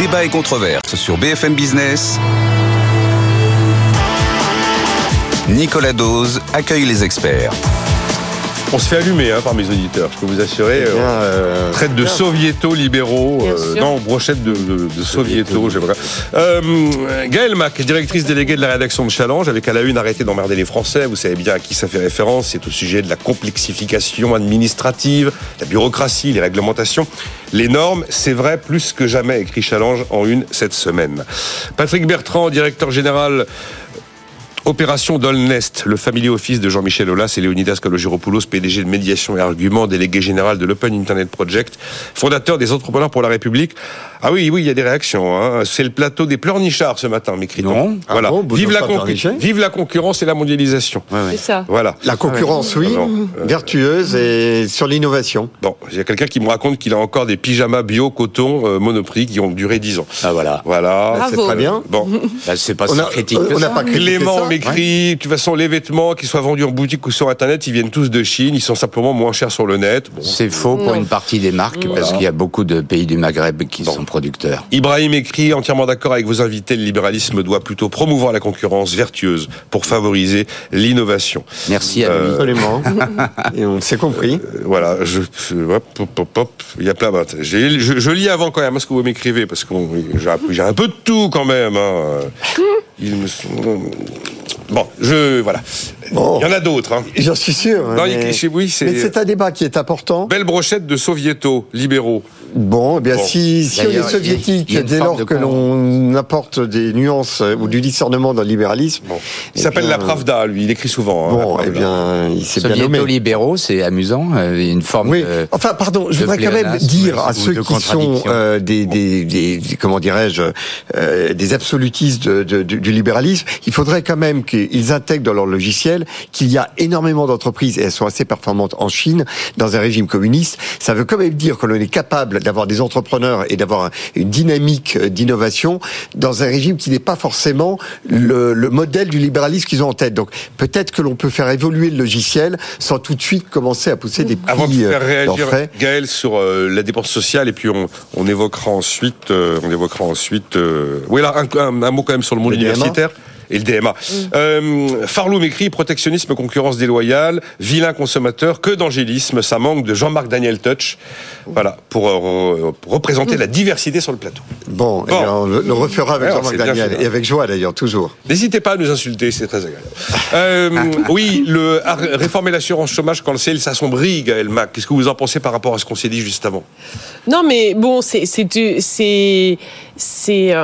Débat et controverse sur BFM Business. Nicolas Dose accueille les experts. On se fait allumer hein, par mes auditeurs, je peux vous assurer. Eh bien, euh, euh, traite de soviéto libéraux, euh, non, brochette de, de, de soviéto, j'aimerais. Euh, Gaëlle Mac, directrice déléguée de la rédaction de Challenge, avec à la une arrêté d'emmerder les Français. Vous savez bien à qui ça fait référence. C'est au sujet de la complexification administrative, la bureaucratie, les réglementations, les normes. C'est vrai plus que jamais, écrit Challenge en une cette semaine. Patrick Bertrand, directeur général Opération Dolnest, le family office de Jean-Michel Aulas et Léonidas Kalogiropoulos, PDG de médiation et argument, délégué général de l'Open Internet Project, fondateur des entrepreneurs pour la République. Ah oui, oui, il y a des réactions. Hein. C'est le plateau des pleurnichards ce matin, m'écrit-on. Non. Ah Voilà. bon, vive, la vive la concurrence et la mondialisation. C'est ça. Voilà. La concurrence, oui, Ah euh, vertueuse et sur l'innovation. Bon, il y a quelqu'un qui me raconte qu'il a encore des pyjamas bio coton euh, Monoprix qui ont duré 10 ans. Ah voilà. Voilà. C'est très bien. Bon, Bah, c'est pas On si a- critique. on n'a pas critiqué Clément m'écrit, de toute façon, les vêtements, qu'ils soient vendus en boutique ou sur Internet, ils viennent tous de Chine, ils sont simplement moins chers sur le net. Bon. C'est faux pour Non. une partie des marques parce qu'il y a beaucoup de pays du Maghreb qui sont producteurs. Ibrahim écrit, entièrement d'accord avec vos invités, le libéralisme doit plutôt promouvoir la concurrence vertueuse pour favoriser l'innovation. Merci à Euh. Absolument. et on s'est compris. Euh, Voilà, je, je- hop, hop, hop, hop, il y a plein. j'ai- Je, je lis avant quand même ce que vous m'écrivez parce que j'ai un peu- de tout quand même. hein. Il me bon, je voilà. Bon. Il y en a d'autres. Hein. J'en suis sûr. Non, mais c'est- mais c'est un débat qui est important. Belle brochette de soviétos libéraux. Bon, eh bien, Bon. si, si on est soviétique, il dès lors que l'on apporte des nuances euh, ou du discernement dans le libéralisme, Bon. Il Eh s'appelle bien, la Pravda, lui. Il écrit souvent. hein, bon, eh bien, il s'est bien nommé. Soviéto-libéraux, c'est amusant. euh, Une forme Oui. de... Enfin, pardon, je voudrais quand même dire à ceux qui sont euh, des, des, des- des- comment dirais-je, euh, des absolutistes de- de- du, du libéralisme, il faudrait quand même qu'ils intègrent dans leur logiciel qu'il y a énormément d'entreprises et elles sont assez performantes en Chine dans un régime communiste. Ça veut quand même dire que l'on est capable d'avoir des entrepreneurs et d'avoir un- une dynamique euh, d'innovation dans un régime qui n'est pas forcément le, le modèle du libéralisme qu'ils ont en tête. Donc peut-être que l'on peut faire évoluer le logiciel sans tout de suite commencer à pousser des prix Avant de faire euh, réagir. Gaël sur euh, la dépense sociale et puis on, on évoquera ensuite, euh, on évoquera ensuite, euh, oui là un, un- un mot quand même sur le monde Le DMA. Et le DMA. Euh, Farloum écrit protectionnisme, concurrence déloyale, vilain consommateur, que d'angélisme, ça manque de Jean-Marc Daniel Touch. Voilà, pour, euh, pour représenter la diversité sur le plateau. Bon, eh bien, on le, refera avec Jean-Marc Daniel fait. et avec joie d'ailleurs, toujours. N'hésitez pas à nous insulter, c'est très agréable. Euh, oui, le, réformer l'assurance chômage quand le ciel s'assombrit, Gaël Mac. Qu'est-ce que vous en pensez par rapport à ce qu'on s'est dit juste avant? Non, mais bon, c'est c'est c'est c'est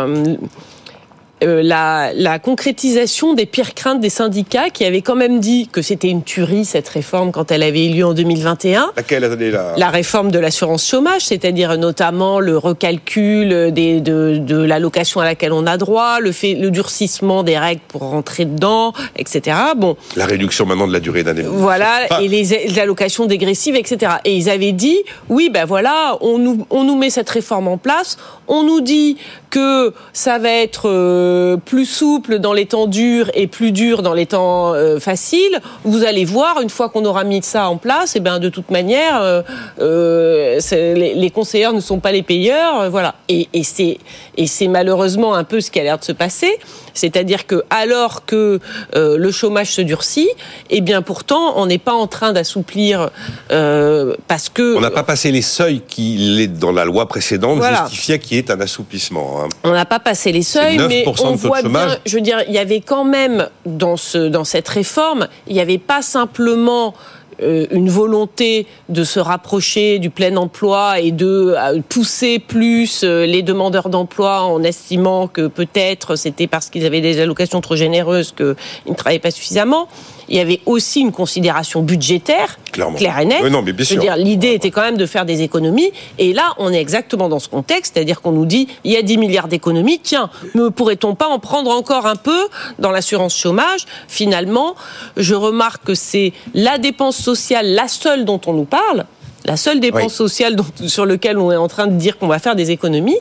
euh, la, la concrétisation des pires craintes des syndicats qui avaient quand même dit que c'était une tuerie cette réforme quand elle avait eu lieu en 2021. Laquelle attendez là La réforme de l'assurance chômage, c'est-à-dire notamment le recalcul des, de, de l'allocation à laquelle on a droit, le, fait, le durcissement des règles pour rentrer dedans, etc. Bon, La réduction maintenant de la durée d'indemnisation. voilà, Enfin, et les, les allocations dégressives, etc. Et ils avaient dit, oui, ben voilà, on nous, on nous met cette réforme en place, on nous dit que ça va être euh, plus souple dans les temps durs et plus dur dans les temps euh, faciles. Vous allez voir, une fois qu'on aura mis ça en place, et ben de toute manière, euh, euh, les, les conseillers ne sont pas les payeurs, euh, voilà. Et, et c'est malheureusement un peu ce qui a l'air de se passer, c'est-à-dire que alors que euh, le chômage se durcit, et bien pourtant on n'est pas en train d'assouplir euh, parce que on n'a pas passé les seuils qui, dans la loi précédente, Voilà. justifiaient qu'il y ait un assouplissement. hein. On n'a pas passé les seuils, 9% mais de on de voit chômage. bien. Je veux dire, il y avait quand même dans ce dans cette réforme, il n'y avait pas simplement euh, une volonté de se rapprocher du plein emploi et de euh, pousser plus euh, les demandeurs d'emploi en estimant que peut-être c'était parce qu'ils avaient des allocations trop généreuses qu'ils ne travaillaient pas suffisamment. Il y avait aussi une considération budgétaire, Clairement. claire et nette. Oui, non, mais bien Je veux sûr. dire, l'idée était quand même de faire des économies. Et là, on est exactement dans ce contexte, c'est-à-dire qu'on nous dit, il y a 10 milliards d'économies, tiens, ne pourrait-on pas en prendre encore un peu dans l'assurance chômage? Finalement, je remarque que c'est la dépense sociale, la seule dont on nous parle, la seule dépense Oui. sociale dont- sur laquelle on est en train de dire qu'on va faire des économies.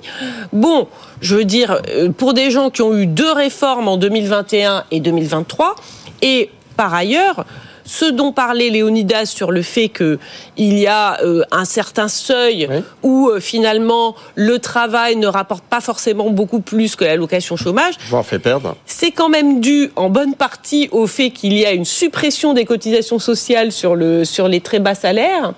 Bon, je veux dire, euh, pour des gens qui ont eu deux réformes en 2021 et 2023, et par ailleurs, ce dont parlait Léonidas sur le fait que il y a euh, un certain seuil Oui. où euh, finalement le travail ne rapporte pas forcément beaucoup plus que l'allocation chômage, Je m'en fais perdre. c'est quand même dû en bonne partie au fait qu'il y a une suppression des cotisations sociales sur, le, sur les très bas salaires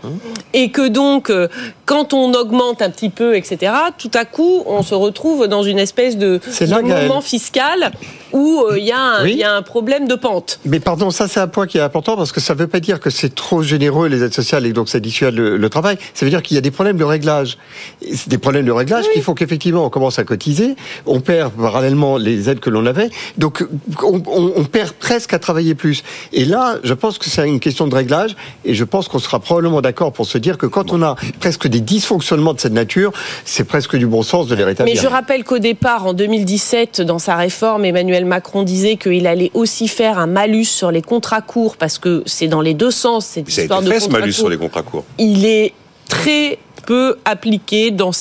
et que donc euh, quand on augmente un petit peu, etc., tout à coup on se retrouve dans une espèce de, de moment fiscal où il y, a un- Oui. il y a un problème de pente. Mais pardon, ça c'est un point qui est important parce que ça ne veut pas dire que c'est trop généreux les aides sociales et donc ça dissuade le, le travail. Ça veut dire qu'il y a des problèmes de réglage. C'est des problèmes de réglage qui font qu'effectivement on commence à cotiser, on perd parallèlement les aides que l'on avait, donc on, on- on perd presque à travailler plus. Et là, je pense que c'est une question de réglage et je pense qu'on sera probablement d'accord pour se dire que quand on a presque des dysfonctionnements de cette nature, c'est presque du bon sens de les rétablir. Mais je rappelle qu'au départ, en 2017, dans sa réforme, Emmanuel Macron disait qu'il allait aussi faire un malus sur les contrats courts parce que c'est dans les deux sens cette Ça a histoire été de fait ce malus sur les contrats courts. il est très peu appliqué dans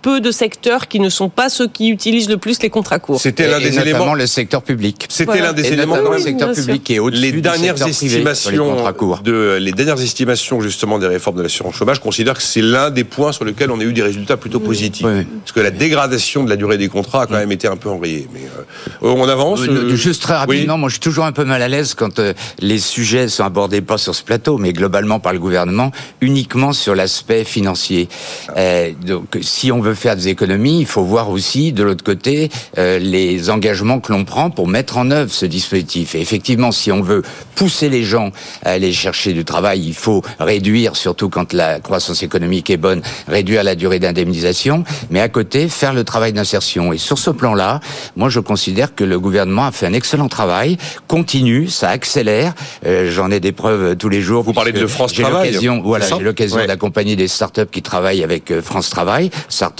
peu de secteurs qui ne sont pas ceux qui utilisent le plus les contrats courts. C'était l'un Et des notamment éléments. le secteur public. C'était Voilà. l'un des Et éléments. notamment Oui, le secteur sûr. public est au-dessus Les du dernières secteur privé sur les estimations contrats courts. de les dernières estimations justement des réformes de l'assurance chômage considèrent que c'est l'un des points sur lesquels on a eu des résultats plutôt positifs. Oui, oui. Parce que la dégradation de la durée des contrats a quand même été un peu enrayée. Mais euh, on avance. Euh, euh, Juste très oui. rapidement, moi je suis toujours un peu mal à l'aise quand euh, les sujets sont abordés pas sur ce plateau, mais globalement par le gouvernement, uniquement sur l'aspect financier. Euh, donc si on veut faire des économies, il faut voir aussi de l'autre côté euh, les engagements que l'on prend pour mettre en œuvre ce dispositif. Et effectivement, si on veut pousser les gens à aller chercher du travail, il faut réduire, surtout quand la croissance économique est bonne, réduire la durée d'indemnisation, mais à côté faire le travail d'insertion. Et sur ce plan-là, moi je considère que le gouvernement a fait un excellent travail, continue, ça accélère. Euh, J'en ai des preuves tous les jours. Vous parlez de France j'ai Travail, Voilà, j'ai l'occasion Ouais. d'accompagner des startups qui travaillent avec euh, France Travail,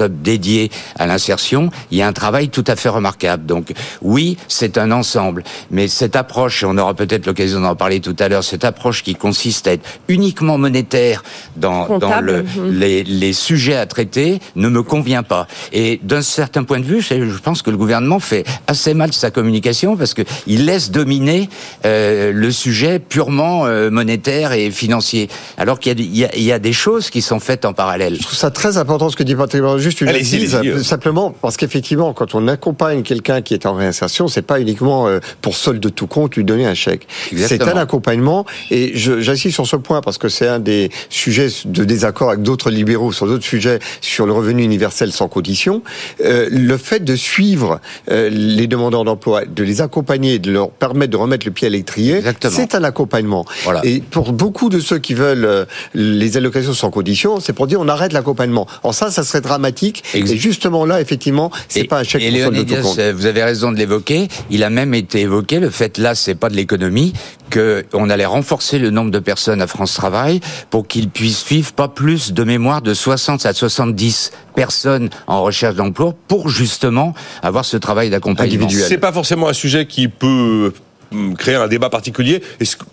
dédiées à l'insertion. Il y a un travail tout à fait remarquable. Donc oui, c'est un ensemble, mais cette approche, et on aura peut-être l'occasion d'en parler tout à l'heure, cette approche qui consiste à être uniquement monétaire dans, dans Comptable, le, mhm. les, les sujets à traiter ne me convient pas. Et d'un certain point de vue, je pense que le gouvernement fait assez mal sa communication parce que il laisse dominer euh, le sujet purement euh, monétaire et financier, alors qu'il y, a des- il y a- il y a des choses qui sont faites en parallèle. Je trouve ça très important ce que dit Patrick Brown. Juste une assise, simplement parce qu'effectivement, quand on accompagne quelqu'un qui est en réinsertion, c'est pas uniquement euh, pour solde de tout compte lui donner un chèque. C'est un accompagnement et j'insiste sur ce point parce que c'est un des sujets de désaccord avec d'autres libéraux sur d'autres sujets sur le revenu universel sans condition. Euh, le fait de suivre euh, les demandeurs d'emploi, de les accompagner, de leur permettre de remettre le pied à l'étrier, c'est un accompagnement. Voilà. Et pour beaucoup de ceux qui veulent les allocations sans condition, c'est pour dire on arrête l'accompagnement. En ça, ça serait dramatique. Exact. Et justement là, effectivement, c'est pas un chèque Et pour solde de tout Léonidas, compte. euh, vous avez raison de l'évoquer. Il a même été évoqué le fait là, c'est pas de l'économie, que on allait renforcer le nombre de personnes à France Travail pour qu'ils puissent suivre pas plus de mémoire de 60 à 70 personnes en recherche d'emploi pour justement avoir ce travail d'accompagnement. Individuel. C'est pas forcément un sujet qui peut hum, créer un débat particulier. Est-ce que-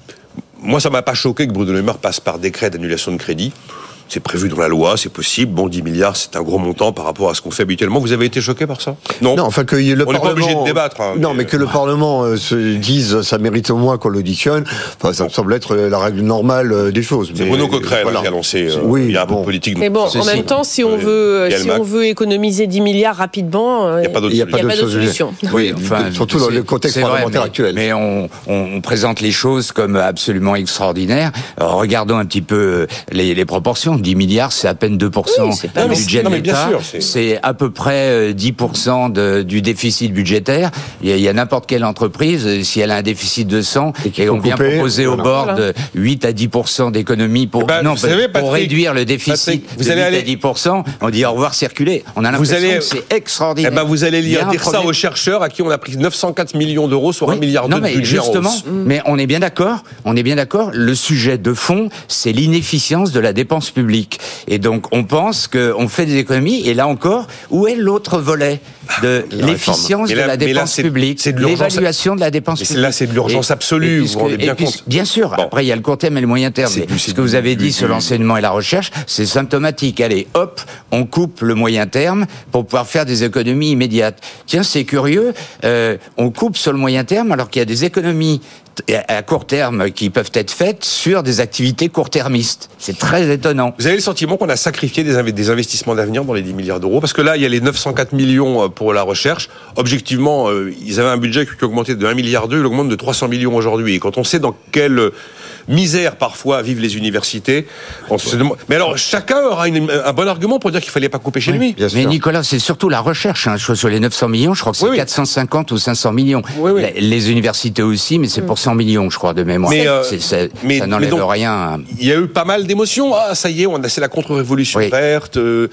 Moi, ça m'a pas choqué que Bruno Le Maire passe par décret d'annulation de crédit. C'est prévu dans la loi, c'est possible. Bon, 10 milliards, c'est un gros montant par rapport à ce qu'on fait habituellement. Vous avez été choqué par ça? Non, enfin que le On n'est pas Parlement. obligé de débattre, hein, non, mais, mais que le Parlement euh, se dise ça mérite au moins qu'on l'auditionne. Enfin, ça me semble être la règle normale euh, des choses. C'est Bruno Coquerel voilà. hein, qui a lancé. euh, Oui, il y a un bon. politique. Mais bon, en même temps, si on Euh, veut, si on veut économiser 10 milliards rapidement, euh, Il n'y a pas d'autre solution. Oui, surtout dans le contexte parlementaire mais- actuel. Mais on, présente les choses comme absolument extraordinaires. Regardons un petit peu euh, les, les proportions. 10 milliards, c'est à peine 2% Oui, c'est pas du budget Non, de l'État. c'est- à peu près euh, 10% de, du déficit budgétaire. Il y a, n'importe quelle entreprise, euh, si elle a un déficit de 100 Et et, on vient couper, proposer au bord Voilà. de 8 à 10% d'économie pour, Eh ben, non, vous savez, pour Patrick, réduire le déficit Patrick, vous de allez 8 aller- à 10%, on dit au revoir circuler. On a Vous l'impression allez- que c'est extraordinaire. Eh ben, vous allez lire un dire ça aux chercheurs à qui on a pris 904 millions d'euros sur un Oui. milliard non, de mais budget justement, mais on est bien d'accord. On est bien d'accord. Le sujet de fond, c'est l'inefficience de la dépense publique. Et donc, on pense qu'on fait des économies. Et là encore, où est l'autre volet? De l'efficience de la là, dépense publique, c'est de l'urgence- l'évaluation de la dépense publique. là, c'est de l'urgence absolue, et vous vous rendez bien compte. Bien sûr. Bon. Après, il y a le court terme et le moyen terme. C'est ce que vous avez dit sur l'enseignement et la recherche, c'est symptomatique. Allez, hop, on coupe le moyen terme pour pouvoir faire des économies immédiates. Tiens, c'est curieux. euh, on coupe sur le moyen terme alors qu'il y a des économies à court terme qui peuvent être faites sur des activités court-termistes. C'est très étonnant. Vous avez le sentiment qu'on a sacrifié des, des investissements d'avenir dans les 10 milliards d'euros? Parce que là, il y a les 904 millions euh, pour la recherche. Objectivement, euh, ils avaient un budget qui augmentait de 1 milliard 2, il augmente de 300 millions aujourd'hui. Et quand on sait dans quelle misère parfois vivent les universités, on se demande... Mais alors, chacun aura un bon argument pour dire qu'il fallait pas couper chez lui. Mais Nicolas, c'est surtout la recherche. Hein. Sur les 900 millions, je crois que c'est 450 ou 500 millions. Les universités aussi, mais c'est pour 100 millions, je crois, de mémoire. Mais, euh, ça n'enlève rien. Il y a eu pas mal d'émotions. Ah, ça y est, on a c'est la contre-révolution verte. Euh,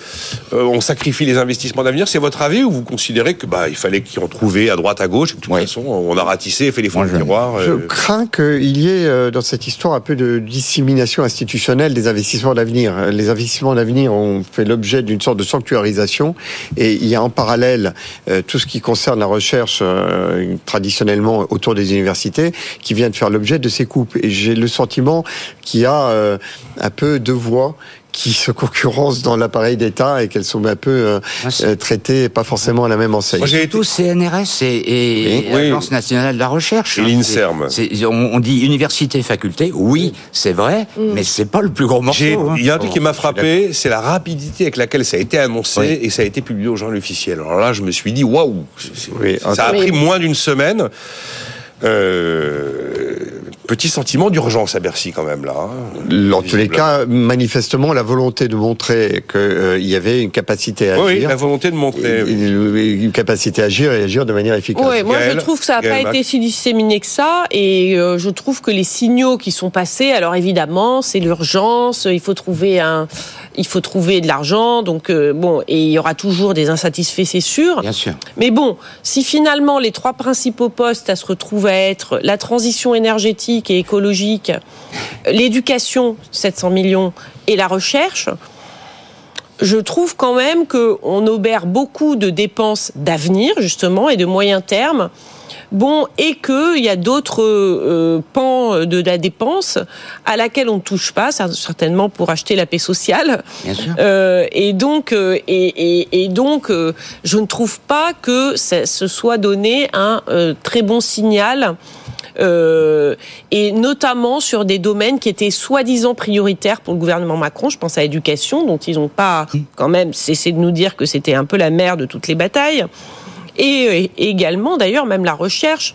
euh, on sacrifie les investissements d'avenir. C'est votre avis ou vous considérez que bah il fallait qu'ils en trouvaient à droite, à gauche. De toute façon, on a ratissé, fait les fonds de miroir. Je crains qu'il y ait dans cette histoire un peu de dissémination institutionnelle des investissements d'avenir. Les investissements d'avenir ont fait l'objet d'une sorte de sanctuarisation et il y a en parallèle tout ce qui concerne la recherche traditionnellement autour des universités qui vient de faire l'objet de ces coupes. Et j'ai le sentiment qu'il y a euh, un peu deux voix qui se concurrencent dans l'appareil d'État et qu'elles sont un peu euh, ah, euh, traitées pas forcément à la même enseigne. J'ai tous CNRS et, et l'Agence nationale de la recherche. Et l'INSERM. On, dit université, faculté, oui, c'est vrai, mm. mais c'est pas le plus gros morceau. Hein. Il y a un truc qui m'a frappé, c'est la rapidité avec laquelle ça a été annoncé et ça a été publié au journal officiel. Alors là, je me suis dit, waouh, ça a pris moins d'une semaine. Euh, petit sentiment d'urgence à Bercy quand même là. Hein, en tous les cas, manifestement, la volonté de montrer qu'il euh, y avait une capacité à agir. Oui, la volonté de montrer. Une capacité à agir et agir de manière efficace. Oui, moi je trouve que ça n'a pas été si disséminé que ça et euh, je trouve que les signaux qui sont passés, alors évidemment, c'est l'urgence, il faut trouver un il faut trouver de l'argent, donc euh, bon, et il y aura toujours des insatisfaits, c'est sûr. Bien sûr. Mais bon, si finalement les trois principaux postes à se retrouver à être la transition énergétique et écologique, l'éducation, 700 millions, et la recherche, je trouve quand même qu'on obère beaucoup de dépenses d'avenir, justement, et de moyen terme, Bon, et qu'il y a d'autres euh, pans de la dépense à laquelle on ne touche pas, certainement pour acheter la paix sociale. Bien sûr. Euh, et donc, euh, et, donc, je ne trouve pas que ça, se soit donné un très bon signal. et notamment sur des domaines qui étaient soi-disant prioritaires pour le gouvernement Macron. Je pense à l'éducation, dont ils n'ont pas quand même cessé de nous dire que c'était un peu la mère de toutes les batailles et également d'ailleurs même la recherche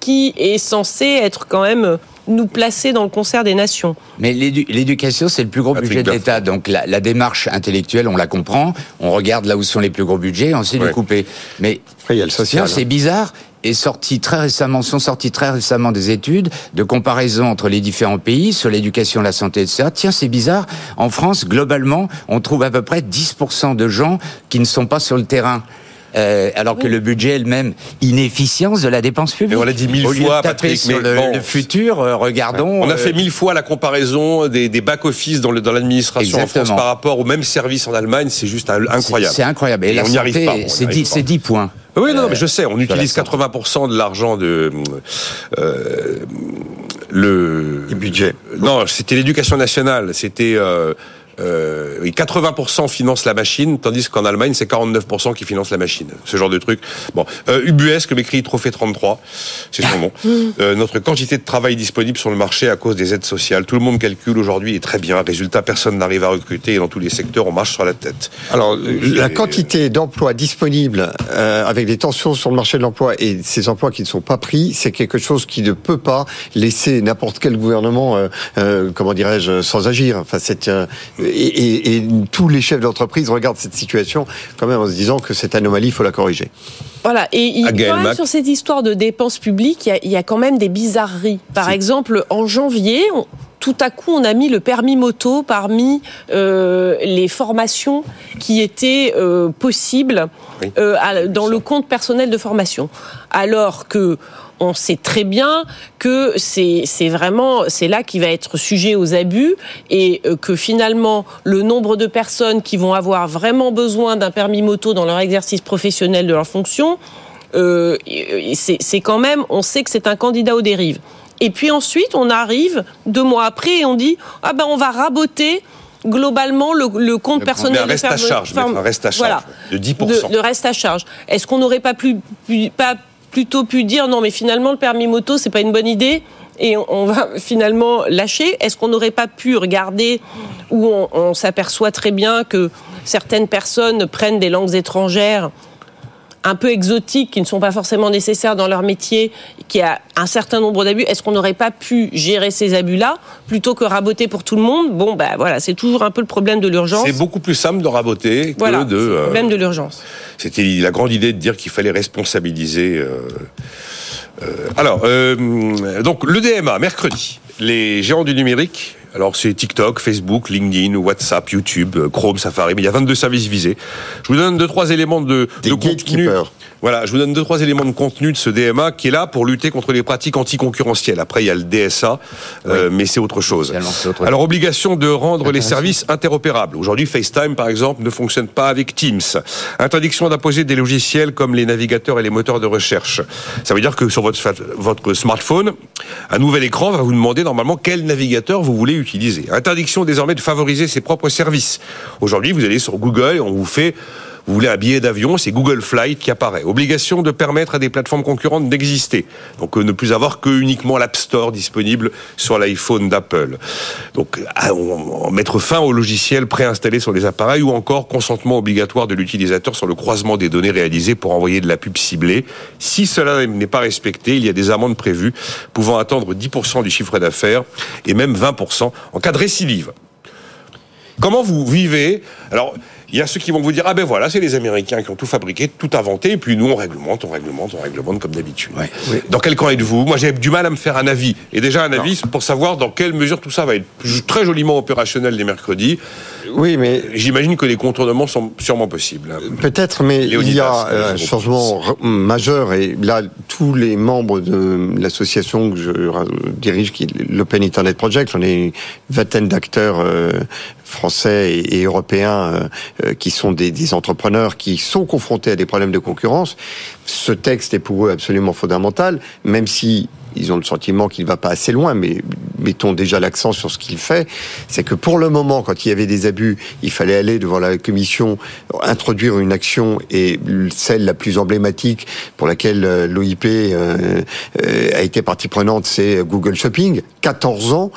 qui est censée être quand même nous placer dans le concert des nations. Mais l'éducation, c'est le plus gros budget de l'État. Donc la, démarche intellectuelle, on la comprend. On regarde là où sont les plus gros budgets, on sait ouais. couper. Mais c'est bizarre. Et sorti très récemment, sont sortis très récemment des études de comparaison entre les différents pays sur l'éducation, la santé, etc. Tiens, c'est bizarre. En France, globalement, on trouve à peu près 10% de gens qui ne sont pas sur le terrain. Euh, alors que le budget est le même inefficience de la dépense publique. on l'a dit mille fois, Patrick. Sur le, futur, euh, regardons. On a fait euh, mille fois la comparaison des, back-office dans l'administration en France par rapport au même service en Allemagne. C'est juste incroyable. C'est incroyable. Et, on n'y arrive pas. C'est 10, points. Oui, non, mais je sais, on utilise 80% de l'argent de le budget. Non, c'était l'éducation nationale. C'était euh, 80% financent la machine, tandis qu'en Allemagne, c'est 49% qui financent la machine. Ce genre de truc. Bon, euh, UBS, comme écrit Trophée 33, c'est son nom. Euh, notre quantité de travail disponible sur le marché à cause des aides sociales. Tout le monde calcule aujourd'hui et très bien. Résultat, personne n'arrive à recruter et dans tous les secteurs, on marche sur la tête. Alors, la quantité d'emplois disponibles euh, avec des tensions sur le marché de l'emploi et ces emplois qui ne sont pas pris, c'est quelque chose qui ne peut pas laisser n'importe quel gouvernement, euh, euh, comment dirais-je, sans agir. Enfin, c'est et, tous les chefs d'entreprise regardent cette situation quand même en se disant que cette anomalie, il faut la corriger. Voilà, et il, quand même, sur cette histoire de dépenses publiques, il y a, quand même des bizarreries. Par exemple, en janvier, tout à coup, on a mis le permis moto parmi euh, les formations qui étaient euh, possibles euh, dans le compte personnel de formation. Alors que on sait très bien que c'est vraiment c'est là qui va être sujet aux abus et euh, que finalement le nombre de personnes qui vont avoir vraiment besoin d'un permis moto dans leur exercice professionnel de leur fonction, euh, c'est quand même on sait que c'est un candidat aux dérives. Et puis ensuite on arrive deux mois après et on dit ah ben on va raboter globalement le, compte personnel de reste à charge, un reste à charge de 10%. De, reste à charge. Est-ce qu'on n'aurait pas, plus, pas plutôt pu dire non mais finalement le permis moto c'est pas une bonne idée et on, on va finalement lâcher? Est-ce qu'on n'aurait pas pu regarder où on, on s'aperçoit très bien que certaines personnes prennent des langues étrangères un peu exotiques qui ne sont pas forcément nécessaires dans leur métier, qui a un certain nombre d'abus. Est-ce qu'on n'aurait pas pu gérer ces abus-là plutôt que raboter pour tout le monde? Bon, ben voilà, c'est toujours un peu le problème de l'urgence. C'est beaucoup plus simple de raboter que Voilà, de. le euh, problème de l'urgence. C'était la grande idée de dire qu'il fallait responsabiliser. euh, euh, alors, donc le DMA, mercredi, les géants du numérique. Alors c'est TikTok, Facebook, LinkedIn, WhatsApp, YouTube, euh, Chrome, Safari, mais il y a 22 services visés. Je vous donne deux trois éléments de, Des de contenu. gatekeepers. Voilà, je vous donne deux trois éléments de contenu de ce DMA qui est là pour lutter contre les pratiques anticoncurrentielles. Après il y a le DSA, euh, mais c'est autre chose. Autre. Alors obligation de rendre les services interopérables. Aujourd'hui, FaceTime, par exemple, ne fonctionne pas avec Teams. Interdiction d'imposer des logiciels comme les navigateurs et les moteurs de recherche. Ça veut dire que sur votre, votre smartphone, un nouvel écran va vous demander normalement quel navigateur vous voulez utiliser. Interdiction désormais de favoriser ses propres services. Aujourd'hui, vous allez sur Google et on vous fait vous voulez un billet d'avion, c'est Google Flight qui apparaît. Obligation de permettre à des plateformes concurrentes d'exister. Donc euh, ne plus avoir que uniquement l'App Store disponible sur l'iPhone d'Apple. Donc on- on- mettre fin aux logiciels préinstallés sur les appareils ou encore consentement obligatoire de l'utilisateur sur le croisement des données réalisées pour envoyer de la pub ciblée. Si cela n'est pas respecté, il y a des amendes prévues pouvant atteindre 10% du chiffre d'affaires et même 20% en cas de récidive. Comment vous vivez? Alors, il y a ceux qui vont vous dire ah ben voilà, c'est les Américains qui ont tout fabriqué, tout inventé, et puis nous on réglemente, on réglemente, on réglemente comme d'habitude. Dans quel camp êtes-vous? Moi j'ai du mal à me faire un avis, et déjà un avis pour savoir dans quelle mesure tout ça va être très joliment opérationnel les mercredis. Oui, mais J'imagine que les contournements sont sûrement possibles. hein. Peut-être, mais il y a euh, un changement majeur et là, tous les membres de l'association que je dirige, qui est l'Open Internet Project, on est une vingtaine d'acteurs euh, français et, européens euh, qui sont des, des entrepreneurs qui sont confrontés à des problèmes de concurrence. Ce texte est pour eux absolument fondamental, même si ils ont le sentiment qu'il ne va pas assez loin, mais mettons déjà l'accent sur ce qu'il fait, c'est que pour le moment, quand il y avait des abus, il fallait aller devant la commission, introduire une action, et celle la plus emblématique pour laquelle euh, l'OIP euh, euh, a été partie prenante, c'est Google Shopping, 14 ans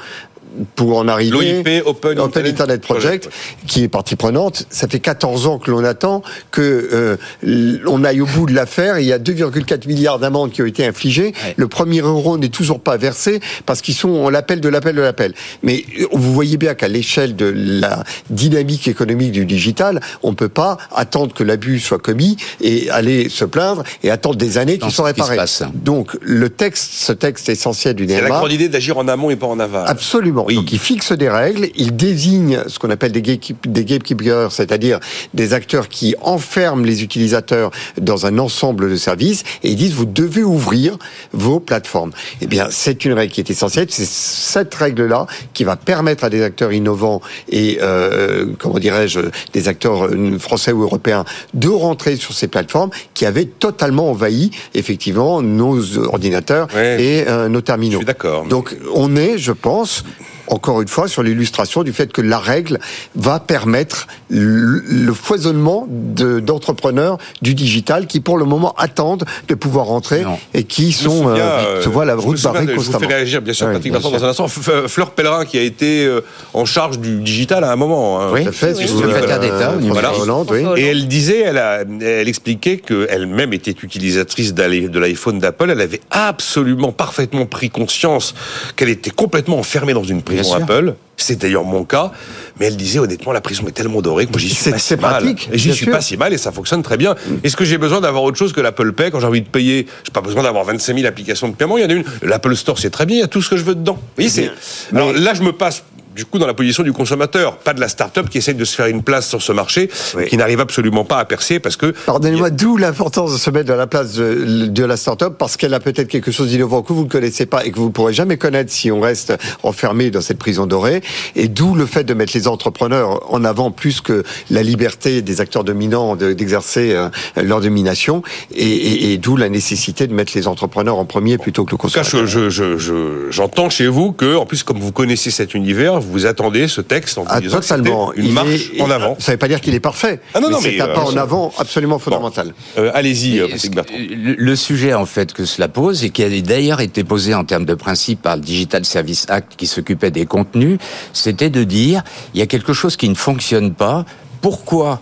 pour en arriver. L'OIP, Open, Open Internet Project, qui est partie prenante. Ça fait 14 ans que l'on attend que euh, on aille au bout de l'affaire. Il y a 2,4 milliards d'amendes qui ont été infligées. Ouais. Le premier euro n'est toujours pas versé parce qu'ils sont on l'appel de l'appel de l'appel. Mais euh, vous voyez bien qu'à l'échelle de la dynamique économique du digital, on peut pas attendre que l'abus soit commis et aller se plaindre et attendre des années qu'ils soient qui réparés. passe. Donc le texte, ce texte essentiel du C'est la DMA, grande idée d'agir en amont et pas en aval. Absolument. Oui. Donc il fixe des règles, il désigne ce qu'on appelle des, gatekeep- des gatekeepers, c'est-à-dire des acteurs qui enferment les utilisateurs dans un ensemble de services et ils disent vous devez ouvrir vos plateformes. Eh bien, c'est une règle qui est essentielle. C'est cette règle-là qui va permettre à des acteurs innovants et euh, comment dirais-je des acteurs euh, français ou européens de rentrer sur ces plateformes qui avaient totalement envahi effectivement nos ordinateurs Ouais. et euh, nos Je terminaux. suis d'accord. Donc on est, je pense, encore une fois, sur l'illustration du fait que la règle va permettre le, foisonnement de- d'entrepreneurs du digital qui, pour le moment, attendent de pouvoir rentrer Non. et qui Je sont souviens, euh, euh, se voient la route barrée de- Je vous constamment. fais réagir, bien sûr, Ouais, Patrick bien sûr. dans un instant. F- Fleur Pellerin, qui a été euh, en charge du digital à un moment. hein. Oui. Tout à fait, Oui. Secrétaire euh, d'État au niveau Voilà. Hollande, oui. Et elle disait, elle, a, elle expliquait qu'elle-même était utilisatrice de l'iPhone d'Apple. Elle avait absolument, parfaitement pris conscience qu'elle était complètement enfermée dans une prison Apple. C'est d'ailleurs mon cas. Mais elle disait honnêtement, la prison est tellement dorée que moi j'y suis pas si mal. Et j'y suis sûr. pas si mal et ça fonctionne très bien. Est-ce que j'ai besoin d'avoir autre chose que l'Apple Pay quand j'ai envie de payer? J'ai pas besoin d'avoir 25 000 applications de paiement. Il y en a une. L'Apple Store, c'est très bien. Il y a tout ce que je veux dedans. Vous voyez, c'est. Alors là, je me passe. Du coup, dans la position du consommateur, pas de la start-up qui essaye de se faire une place sur ce marché, Oui. qui n'arrive absolument pas à percer parce que Pardonnez-moi, d'où l'importance de se mettre dans la place de, de la start-up parce qu'elle a peut-être quelque chose d'innovant que vous ne connaissez pas et que vous ne pourrez jamais connaître si on reste enfermé dans cette prison dorée. Et d'où le fait de mettre les entrepreneurs en avant plus que la liberté des acteurs dominants de- d'exercer euh, leur domination. Et, et- et d'où la nécessité de mettre les entrepreneurs en premier plutôt que le En tout cas, consommateur. je- je- je- je- j'entends chez vous que, en plus, comme vous connaissez cet univers, vous attendez ce texte en vous Ah, disant que totalement. une Il marche est- en avant. Ça ne veut pas dire qu'il est parfait. Ah non, non, c'est mais, un euh, pas en avant absolument fondamental. Euh, Allez-y, euh, Patrick Bertrand. le, le sujet en fait que cela pose et qui a d'ailleurs été posé en termes de principe par le Digital Service Act qui s'occupait des contenus, c'était de dire il y a quelque chose qui ne fonctionne pas. Pourquoi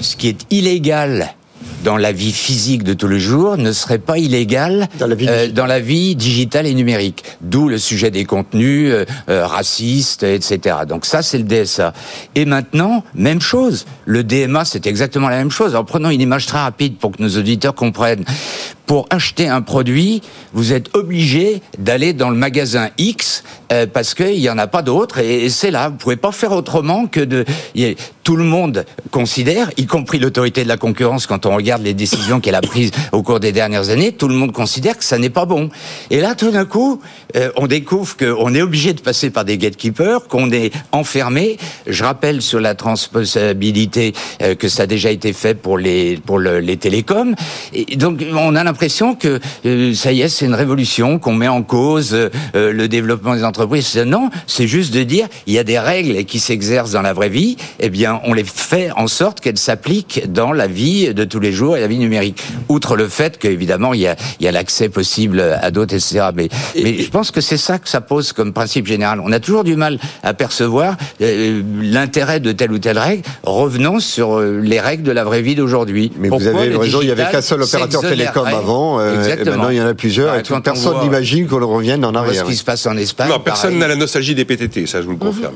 ce qui est illégal dans la vie physique de tous les jours ne serait pas illégal Dans la vie euh, digitale. dans la vie digitale et numérique. D'où le sujet des contenus euh, euh, racistes, etc. Donc ça, c'est le DSA. Et maintenant, même chose. Le DMA, c'est exactement la même chose. En prenant une image très rapide pour que nos auditeurs comprennent. Pour acheter un produit, vous êtes obligé d'aller dans le magasin X euh, parce qu'il n'y en a pas d'autre et, c'est là. Vous pouvez pas faire autrement que de. tout le monde considère, y compris l'autorité de la concurrence, quand on regarde les décisions qu'elle a prises au cours des dernières années, tout le monde considère que ça n'est pas bon. Et là, tout d'un coup, euh, on découvre qu'on est obligé de passer par des gatekeepers, qu'on est enfermé. Je rappelle sur la transposabilité euh, que ça a déjà été fait pour les pour le- les télécoms. Et donc, on a l'impression que euh, ça y est, c'est une révolution, qu'on met en cause euh, euh, le développement des entreprises. Non, c'est juste de dire il y a des règles qui s'exercent dans la vraie vie. Eh bien, on les fait en sorte qu'elles s'appliquent dans la vie de tous les jours et la vie numérique. Outre le fait qu'évidemment il y a il y a l'accès possible à d'autres, etc. Mais, mais je pense que c'est ça que ça pose comme principe général. On a toujours du mal à percevoir euh, l'intérêt de telle ou telle règle. Revenons sur euh, les règles de la vraie vie d'aujourd'hui. Mais vous Pourquoi avez le raison, il n'y avait qu'un seul opérateur télécom s'exonérerait avant, euh, et Exactement. maintenant il y en a plusieurs, Bah, et tout- personne voit- n'imagine qu'on revienne en arrière. ce qui se passe en Espagne. Non, personne n'a la nostalgie des PTT, ça je vous le confirme.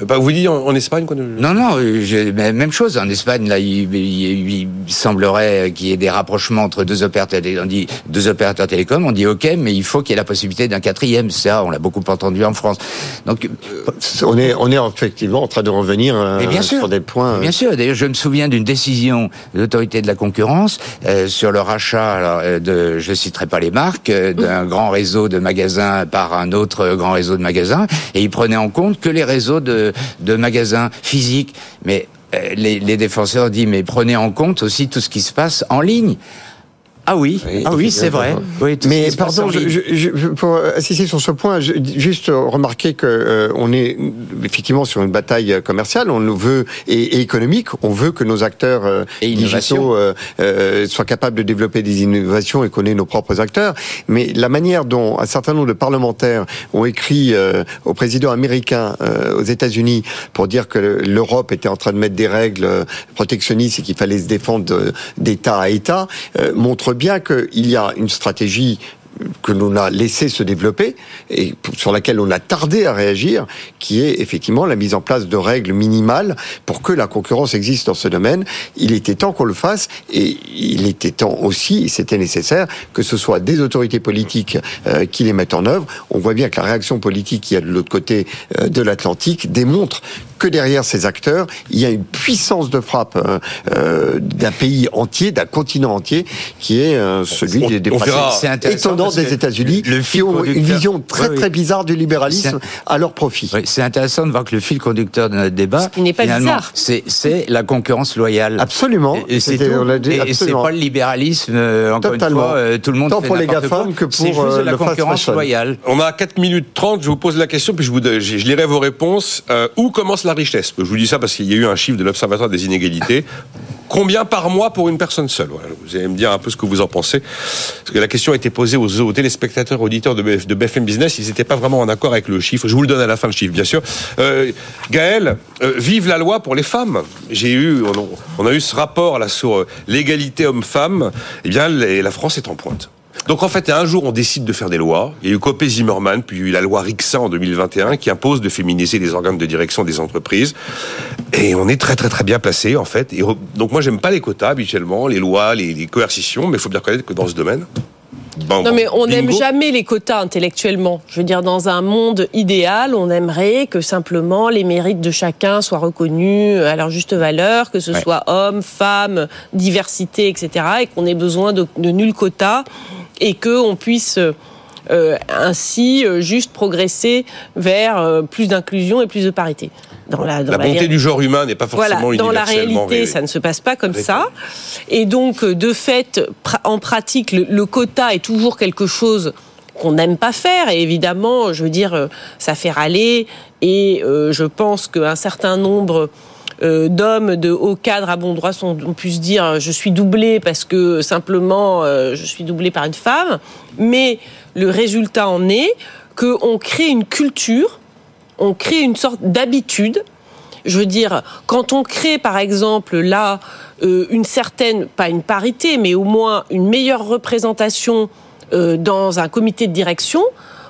Euh, Bah, vous dites en, en Espagne quoi Non, non, euh, je- même chose. En Espagne, là, il, il- il semblerait qu'il y ait des rapprochements entre deux opérateurs. On dit deux opérateurs télécoms, on dit OK, mais il faut qu'il y ait la possibilité d'un quatrième. Ça, on l'a beaucoup entendu en France. Donc, euh, On est, on est effectivement en train de revenir euh, mais bien sûr, sur des points. Bien sûr. D'ailleurs, je me souviens d'une décision de l'autorité de la concurrence euh, sur le rachat alors, euh, de, je citerai pas les marques, euh, d'un grand réseau de magasins par un autre grand réseau de magasins, et ils prenaient en compte que les réseaux de, de magasins physiques. Mais euh, les, les défenseurs disent mais prenez en compte aussi tout ce qui se passe en ligne. Ah oui, Oui, ah oui, c'est vrai. Oui, ce Mais pardon, je, je, pour insister sur ce point, je, juste remarquer que euh, on est effectivement sur une bataille commerciale, on le veut et, et économique, on veut que nos acteurs euh, Et digitaux euh, euh, soient capables de développer des innovations et qu'on ait nos propres acteurs. Mais la manière dont un certain nombre de parlementaires ont écrit euh, au président américain euh, aux États-Unis pour dire que l'Europe était en train de mettre des règles euh, protectionnistes et qu'il fallait se défendre d'État à État euh, montre bien qu'il y a une stratégie que l'on a laissé se développer et sur laquelle on a tardé à réagir, qui est effectivement la mise en place de règles minimales pour que la concurrence existe dans ce domaine. Il était temps qu'on le fasse et il était temps aussi, c'était nécessaire, que ce soit des autorités politiques euh, qui les mettent en œuvre. On voit bien que la réaction politique qui a de l'autre côté euh, de l'Atlantique démontre que derrière ces acteurs, il y a une puissance de frappe euh, euh, d'un pays entier, d'un continent entier, qui est celui On- des, des. C'est des États-Unis, le qui ont une vision très Oui, très bizarre du libéralisme à leur profit. Oui, c'est intéressant de voir que le fil conducteur de notre débat, Ce qui n'est pas bizarre. c'est c'est la concurrence loyale. Absolument. Et, c'est pas le libéralisme. euh, encore Totalement. une fois, euh, tout le monde Tant fait pour les. GAFAM que pour, juste euh, la le concurrence loyale. On a 4 minutes 30, je vous pose la question, puis je, vous, je, je lirai vos réponses. Euh, où commence la richesse? Je vous dis ça parce qu'il y a eu un chiffre de l'Observatoire des inégalités. Combien par mois pour une personne seule? Voilà, Vous allez me dire un peu ce que vous en pensez. Parce que la question a été posée aux, aux téléspectateurs, auditeurs de, BF, de BFM Business. Ils n'étaient pas vraiment en accord avec le chiffre. Je vous le donne à la fin, le chiffre, bien sûr. Euh, Gaël, euh, vive la loi pour les femmes. J'ai eu, on, a eu ce rapport là sur euh, l'égalité homme-femme. Eh bien, la France est en pointe. Donc en fait, un jour, on décide de faire des lois. Il y a eu Copé Zimmermann, puis il y a eu la loi Rixin en 2021 qui impose de féminiser les organes de direction des entreprises. Et on est très très très bien placé en fait. Donc moi, j'aime pas les quotas habituellement, les lois, les coercitions, mais il faut bien reconnaître que dans ce domaine. Non, mais on n'aime jamais les quotas intellectuellement. Je veux dire, dans un monde idéal, on aimerait que simplement les mérites de chacun soient reconnus à leur juste valeur, que ce Ouais. soit homme, femme, diversité, etc., et qu'on ait besoin de, de nul quota et qu'on puisse euh, ainsi euh, juste progresser vers euh, plus d'inclusion et plus de parité. Dans la, dans La bonté du genre humain n'est pas forcément Voilà, dans la réalité, ré- ça ne se passe pas comme ça. Et donc, euh, de fait, en pratique, le, le quota est toujours quelque chose qu'on n'aime pas faire. Et évidemment, je veux dire, euh, ça fait râler. Et euh, je pense qu'un certain nombre euh, d'hommes de haut cadre à bon droit sont, on pu se dire je suis doublé parce que simplement euh, je suis doublé par une femme. Mais le résultat en est qu'on crée une culture, on crée une sorte d'habitude. Je veux dire, quand on crée par exemple là euh, une certaine, pas une parité, mais au moins une meilleure représentation euh, dans un comité de direction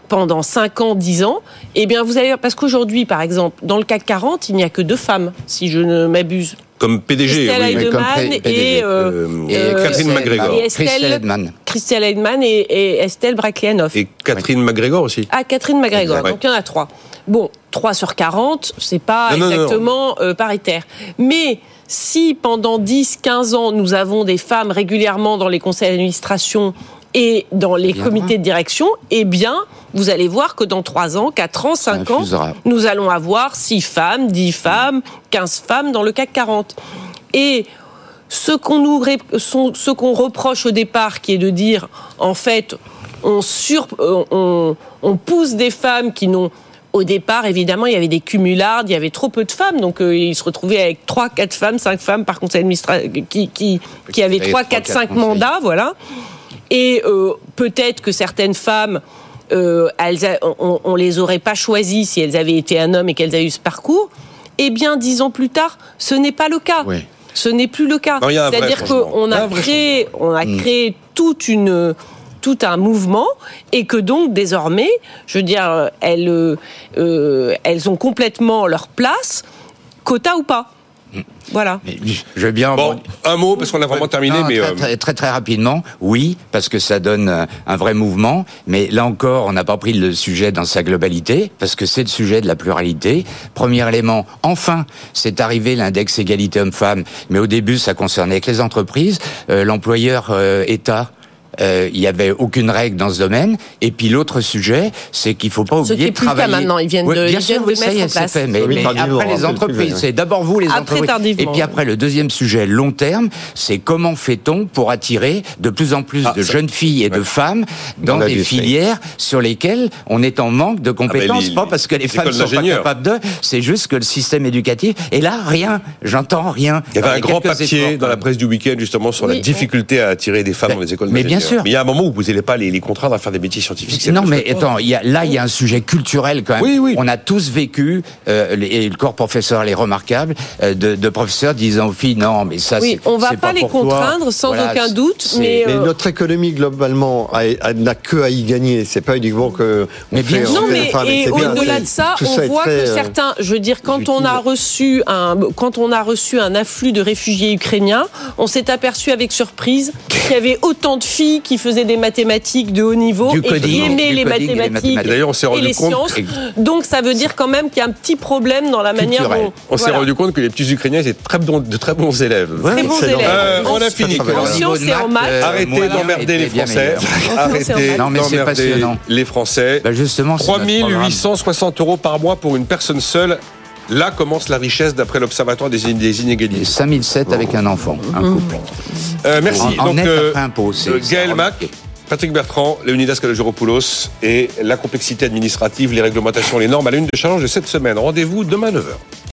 pendant 5 ans, 10 ans, eh bien vous allez parce qu'aujourd'hui par exemple dans le CAC 40, il n'y a que deux femmes si je ne m'abuse. Comme PDG, Estelle oui. Heidemann PDG, et, euh, Et Catherine McGregor. et Christelle Estelle, Edman. Christelle Heidemann et, et Estelle Brachlianoff. Et Catherine McGregor aussi. Ah, Catherine McGregor. Donc il y en a trois. Bon, 3 sur 40, c'est pas Non, non, non, exactement euh, paritaire. Mais si pendant 10, 15 ans, nous avons des femmes régulièrement dans les conseils d'administration et dans les Bien. comités de direction, eh bien, vous allez voir que dans 3 ans, 4 ans, 5 ans, nous allons avoir 6 femmes, 10 femmes, 15 femmes dans le CAC 40. Et ce qu'on nous ce qu'on reproche au départ, qui est de dire, en fait, on, sur, euh, on, on pousse des femmes qui n'ont au départ, évidemment, il y avait des cumulards, il y avait trop peu de femmes, donc euh, ils se retrouvaient avec 3, 4 femmes, 5 femmes par conseil administratif, qui, qui, qui avaient avaient 3, trois, 4, quatre 5 conseils. mandats, voilà. Et euh, peut-être que certaines femmes, euh, elles a- on, on les aurait pas choisies si elles avaient été un homme et qu'elles avaient eu ce parcours. Eh bien, dix ans plus tard, ce n'est pas le cas. Oui. Ce n'est plus le cas. C'est-à-dire qu'on a créé, on a Mm. créé toute une tout un mouvement et que donc désormais, je veux dire, elles, euh, euh, elles ont complètement leur place, quota ou pas. Voilà. Mais Je veux bien. Bon, un mot, parce qu'on a vraiment terminé, Non, mais... très, euh, très, très, très rapidement, oui, parce que ça donne un vrai mouvement. Mais là encore, on n'a pas pris le sujet dans sa globalité, parce que c'est le sujet de la pluralité. Premier élément, enfin, c'est arrivé l'index égalité homme-femme, mais au début, ça concernait que les entreprises. Euh, L'employeur euh, État. Euh, il y avait aucune règle dans ce domaine. Et puis l'autre sujet, c'est qu'il faut pas Ce oublier qui est de plus le cas travailler. maintenant, ils viennent Oui, de- bien ils sûr, viennent oui, ça y est, en c'est place. fait. Mais, mais après les peu entreprises, plus, c'est d'abord vous les Après, entreprises. tardivement. Et puis après le deuxième sujet long terme, c'est comment fait-on pour attirer de plus en plus Ah, de ça- jeunes filles et de femmes dans Dans des filières sur lesquelles on est en manque de compétences, les- pas parce que les les femmes sont pas capables de, c'est juste que le système éducatif. Et là, rien, j'entends rien. Il y avait un grand papier dans la presse du week-end justement sur la difficulté à attirer des femmes Mais- dans les écoles d'ingénieurs. Sûr. Mais il y a un moment où vous n'allez pas les, les contraindre à faire des métiers scientifiques. Non, mais attends, il y a, là, il y a un sujet culturel quand même. Oui, oui. On a tous vécu, euh, les- et le corps professoral est remarquable, euh, de, de professeurs disant aux filles, non, mais ça, Oui, c'est on va c'est pas les toi. contraindre sans Voilà, aucun doute, mais, Mais euh, notre économie globalement n'a que à y gagner. C'est pas uniquement que. Mais bien on sûr. Non, mais enfin, et au-delà de ça, on voit que certains, je veux dire, quand on a reçu un, quand on a reçu un afflux de réfugiés ukrainiens, on s'est aperçu avec surprise qu'il y avait autant de filles qui faisaient des mathématiques de haut niveau Du et qui coding, du les mathématiques. Et d'ailleurs, on s'est et rendu les compte- sciences. Donc, ça veut dire quand même qu'il y a un petit problème dans la manière Culturel. dont. On s'est rendu compte que les petits Ukrainiens étaient très bons, de très bons élèves. Très bons Excellent. élèves. Euh, En- on a fini. En sciences et en maths. euh, Arrêtez d'emmerder les Français. Arrêtez Non, mais c'est d'emmerder passionnant. les Français. Bah, justement, c'est notre programme. 3860 euros par mois pour une personne seule. Là commence la richesse d'après l'Observatoire des, des Et inégalités. 5007 avec un enfant, un couple. Euh, merci. En- en Donc, net euh, après impôt, euh, Gaël Mac. Patrick Bertrand, Léonidas Kalogeropoulos et la complexité administrative, les réglementations, les normes à la une de challenge de cette semaine. Rendez-vous demain 9h.